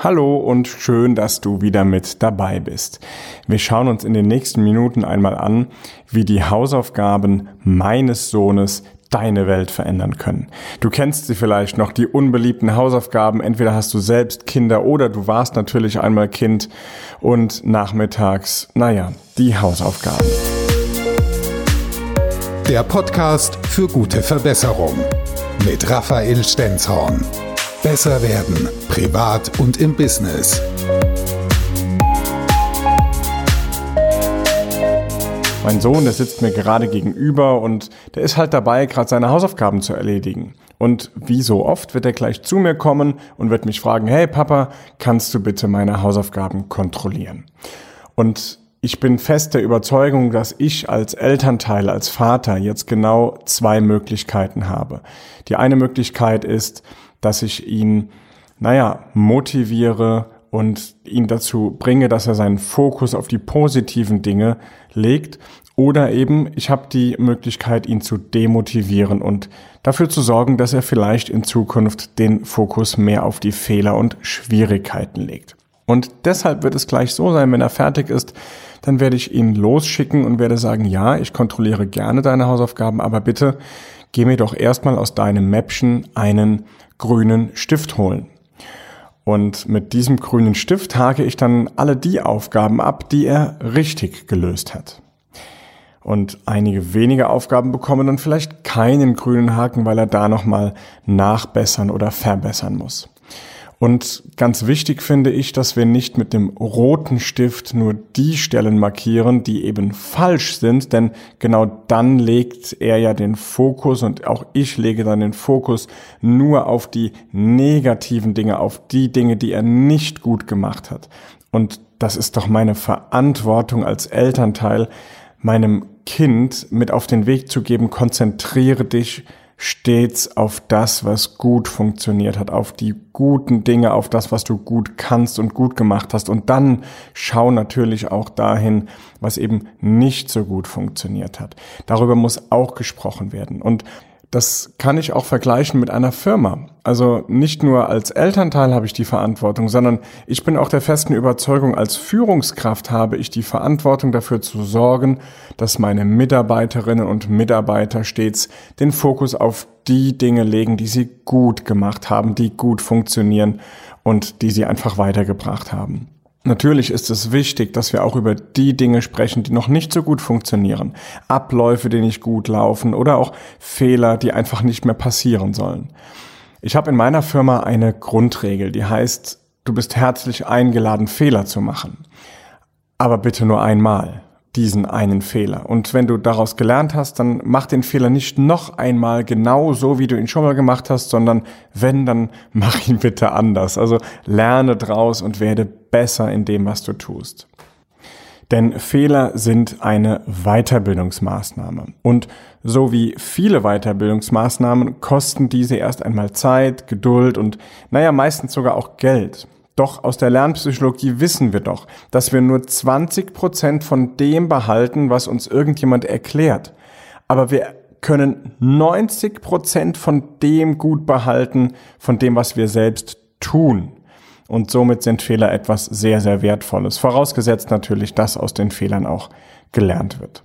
Hallo und schön, dass du wieder mit dabei bist. Wir schauen uns in den nächsten Minuten einmal an, wie die Hausaufgaben meines Sohnes deine Welt verändern können. Du kennst sie vielleicht noch, die unbeliebten Hausaufgaben. Entweder hast du selbst Kinder oder du warst natürlich einmal Kind und nachmittags, naja, die Hausaufgaben. Der Podcast für gute Verbesserung mit Raphael Stenzhorn. Besser werden, privat und im Business. Mein Sohn, der sitzt mir gerade gegenüber und der ist halt dabei, gerade seine Hausaufgaben zu erledigen. Und wie so oft wird er gleich zu mir kommen und wird mich fragen, hey Papa, kannst du bitte meine Hausaufgaben kontrollieren? Und ich bin fest der Überzeugung, dass ich als Elternteil, als Vater jetzt genau zwei Möglichkeiten habe. Die eine Möglichkeit ist, dass ich ihn, naja, motiviere und ihn dazu bringe, dass er seinen Fokus auf die positiven Dinge legt. Oder eben, ich habe die Möglichkeit, ihn zu demotivieren und dafür zu sorgen, dass er vielleicht in Zukunft den Fokus mehr auf die Fehler und Schwierigkeiten legt. Und deshalb wird es gleich so sein, wenn er fertig ist, dann werde ich ihn losschicken und werde sagen, ja, ich kontrolliere gerne deine Hausaufgaben, aber bitte geh mir doch erstmal aus deinem Mäppchen einen grünen Stift holen. Und mit diesem grünen Stift hake ich dann alle die Aufgaben ab, die er richtig gelöst hat. Und einige wenige Aufgaben bekommen dann vielleicht keinen grünen Haken, weil er da nochmal nachbessern oder verbessern muss. Und ganz wichtig finde ich, dass wir nicht mit dem roten Stift nur die Stellen markieren, die eben falsch sind, denn genau dann legt er ja den Fokus und auch ich lege dann den Fokus nur auf die negativen Dinge, auf die Dinge, die er nicht gut gemacht hat. Und das ist doch meine Verantwortung als Elternteil, meinem Kind mit auf den Weg zu geben, konzentriere dich stets auf das, was gut funktioniert hat, auf die guten Dinge, auf das, was du gut kannst und gut gemacht hast. Und dann schau natürlich auch dahin, was eben nicht so gut funktioniert hat. Darüber muss auch gesprochen werden. Und das kann ich auch vergleichen mit einer Firma. Also nicht nur als Elternteil habe ich die Verantwortung, sondern ich bin auch der festen Überzeugung, als Führungskraft habe ich die Verantwortung dafür zu sorgen, dass meine Mitarbeiterinnen und Mitarbeiter stets den Fokus auf die Dinge legen, die sie gut gemacht haben, die gut funktionieren und die sie einfach weitergebracht haben. Natürlich ist es wichtig, dass wir auch über die Dinge sprechen, die noch nicht so gut funktionieren. Abläufe, die nicht gut laufen oder auch Fehler, die einfach nicht mehr passieren sollen. Ich habe in meiner Firma eine Grundregel, die heißt, du bist herzlich eingeladen, Fehler zu machen. Aber bitte nur einmal diesen einen Fehler. Und wenn du daraus gelernt hast, dann mach den Fehler nicht noch einmal genau so, wie du ihn schon mal gemacht hast, sondern wenn, dann mach ihn bitte anders. Also lerne draus und werde besser in dem, was du tust. Denn Fehler sind eine Weiterbildungsmaßnahme. Und so wie viele Weiterbildungsmaßnahmen kosten diese erst einmal Zeit, Geduld und naja, meistens sogar auch Geld. Doch aus der Lernpsychologie wissen wir doch, dass wir nur 20 Prozent von dem behalten, was uns irgendjemand erklärt. Aber wir können 90 Prozent von dem gut behalten, von dem, was wir selbst tun. Und somit sind Fehler etwas sehr, sehr Wertvolles. Vorausgesetzt natürlich, dass aus den Fehlern auch gelernt wird.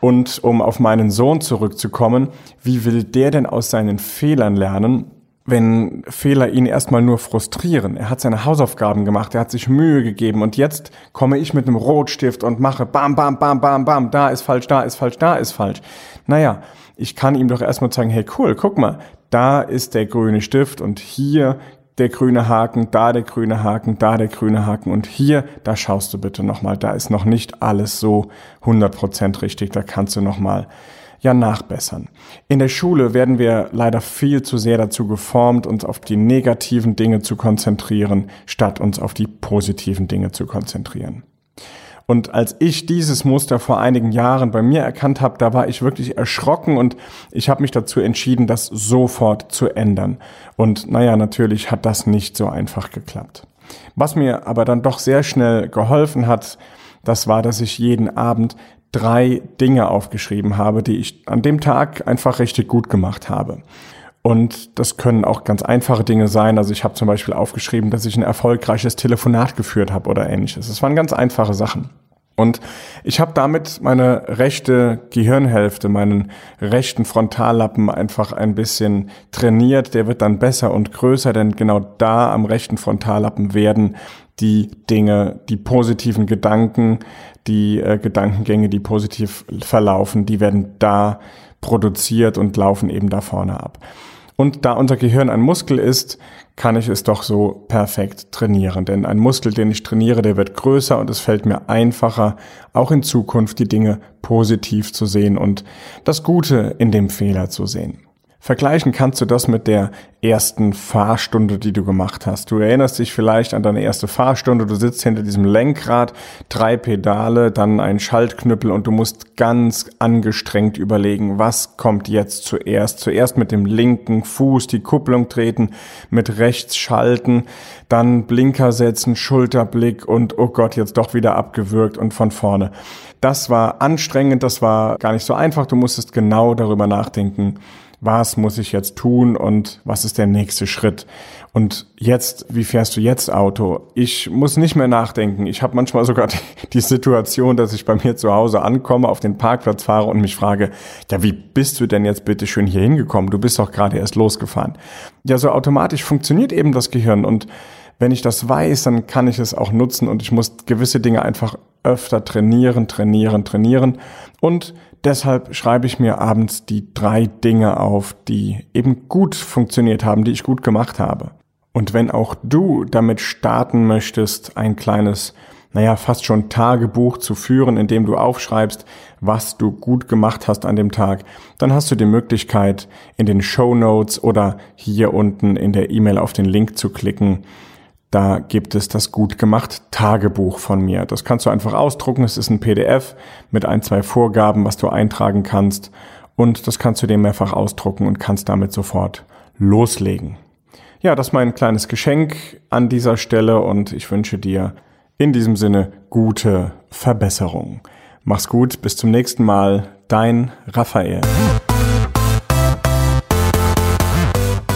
Und um auf meinen Sohn zurückzukommen, wie will der denn aus seinen Fehlern lernen? Wenn Fehler ihn erstmal nur frustrieren. Er hat seine Hausaufgaben gemacht, er hat sich Mühe gegeben und jetzt komme ich mit einem Rotstift und mache bam, bam, bam, bam, bam, da ist falsch, da ist falsch, da ist falsch. Naja, ich kann ihm doch erstmal zeigen, hey cool, guck mal, da ist der grüne Stift und hier der grüne Haken, da der grüne Haken, da der grüne Haken und hier, da schaust du bitte nochmal, da ist noch nicht alles so 100% richtig, da kannst du nochmal ja nachbessern. In der Schule werden wir leider viel zu sehr dazu geformt, uns auf die negativen Dinge zu konzentrieren, statt uns auf die positiven Dinge zu konzentrieren. Und als ich dieses Muster vor einigen Jahren bei mir erkannt habe, da war ich wirklich erschrocken und ich habe mich dazu entschieden, das sofort zu ändern. Und naja, natürlich hat das nicht so einfach geklappt. Was mir aber dann doch sehr schnell geholfen hat, das war, dass ich jeden Abend drei Dinge aufgeschrieben habe, die ich an dem Tag einfach richtig gut gemacht habe. Und das können auch ganz einfache Dinge sein. Also ich habe zum Beispiel aufgeschrieben, dass ich ein erfolgreiches Telefonat geführt habe oder ähnliches. Das waren ganz einfache Sachen. Und ich habe damit meine rechte Gehirnhälfte, meinen rechten Frontallappen einfach ein bisschen trainiert. Der wird dann besser und größer, denn genau da am rechten Frontallappen werden die Dinge, die positiven Gedanken, die äh, Gedankengänge, die positiv verlaufen, die werden da produziert und laufen eben da vorne ab. Und da unser Gehirn ein Muskel ist, kann ich es doch so perfekt trainieren. Denn ein Muskel, den ich trainiere, der wird größer und es fällt mir einfacher, auch in Zukunft die Dinge positiv zu sehen und das Gute in dem Fehler zu sehen. Vergleichen kannst du das mit der ersten Fahrstunde, die du gemacht hast. Du erinnerst dich vielleicht an deine erste Fahrstunde, du sitzt hinter diesem Lenkrad, drei Pedale, dann ein Schaltknüppel und du musst ganz angestrengt überlegen, was kommt jetzt zuerst. Zuerst mit dem linken Fuß die Kupplung treten, mit rechts schalten, dann Blinker setzen, Schulterblick und oh Gott, jetzt doch wieder abgewürgt und von vorne. Das war anstrengend, das war gar nicht so einfach, du musstest genau darüber nachdenken, was muss ich jetzt tun und was ist der nächste Schritt. Und jetzt, wie fährst du jetzt Auto? Ich muss nicht mehr nachdenken. Ich habe manchmal sogar die, die, Situation, dass ich bei mir zu Hause ankomme, auf den Parkplatz fahre und mich frage, ja, wie bist du denn jetzt bitte schön hier hingekommen? Du bist doch gerade erst losgefahren. Ja, so automatisch funktioniert eben das Gehirn und wenn ich das weiß, dann kann ich es auch nutzen und ich muss gewisse Dinge einfach öfter trainieren, trainieren, trainieren. Und deshalb schreibe ich mir abends die drei Dinge auf, die eben gut funktioniert haben, die ich gut gemacht habe. Und wenn auch du damit starten möchtest, ein kleines, naja, fast schon Tagebuch zu führen, in dem du aufschreibst, was du gut gemacht hast an dem Tag, dann hast du die Möglichkeit, in den Show Notes oder hier unten in der E-Mail auf den Link zu klicken da gibt es das gut gemacht Tagebuch von mir. Das kannst du einfach ausdrucken. Es ist ein PDF mit ein, zwei Vorgaben, was du eintragen kannst. Und das kannst du dir mehrfach ausdrucken und kannst damit sofort loslegen. Ja, das ist mein kleines Geschenk an dieser Stelle und ich wünsche dir in diesem Sinne gute Verbesserung. Mach's gut, bis zum nächsten Mal. Dein Raphael.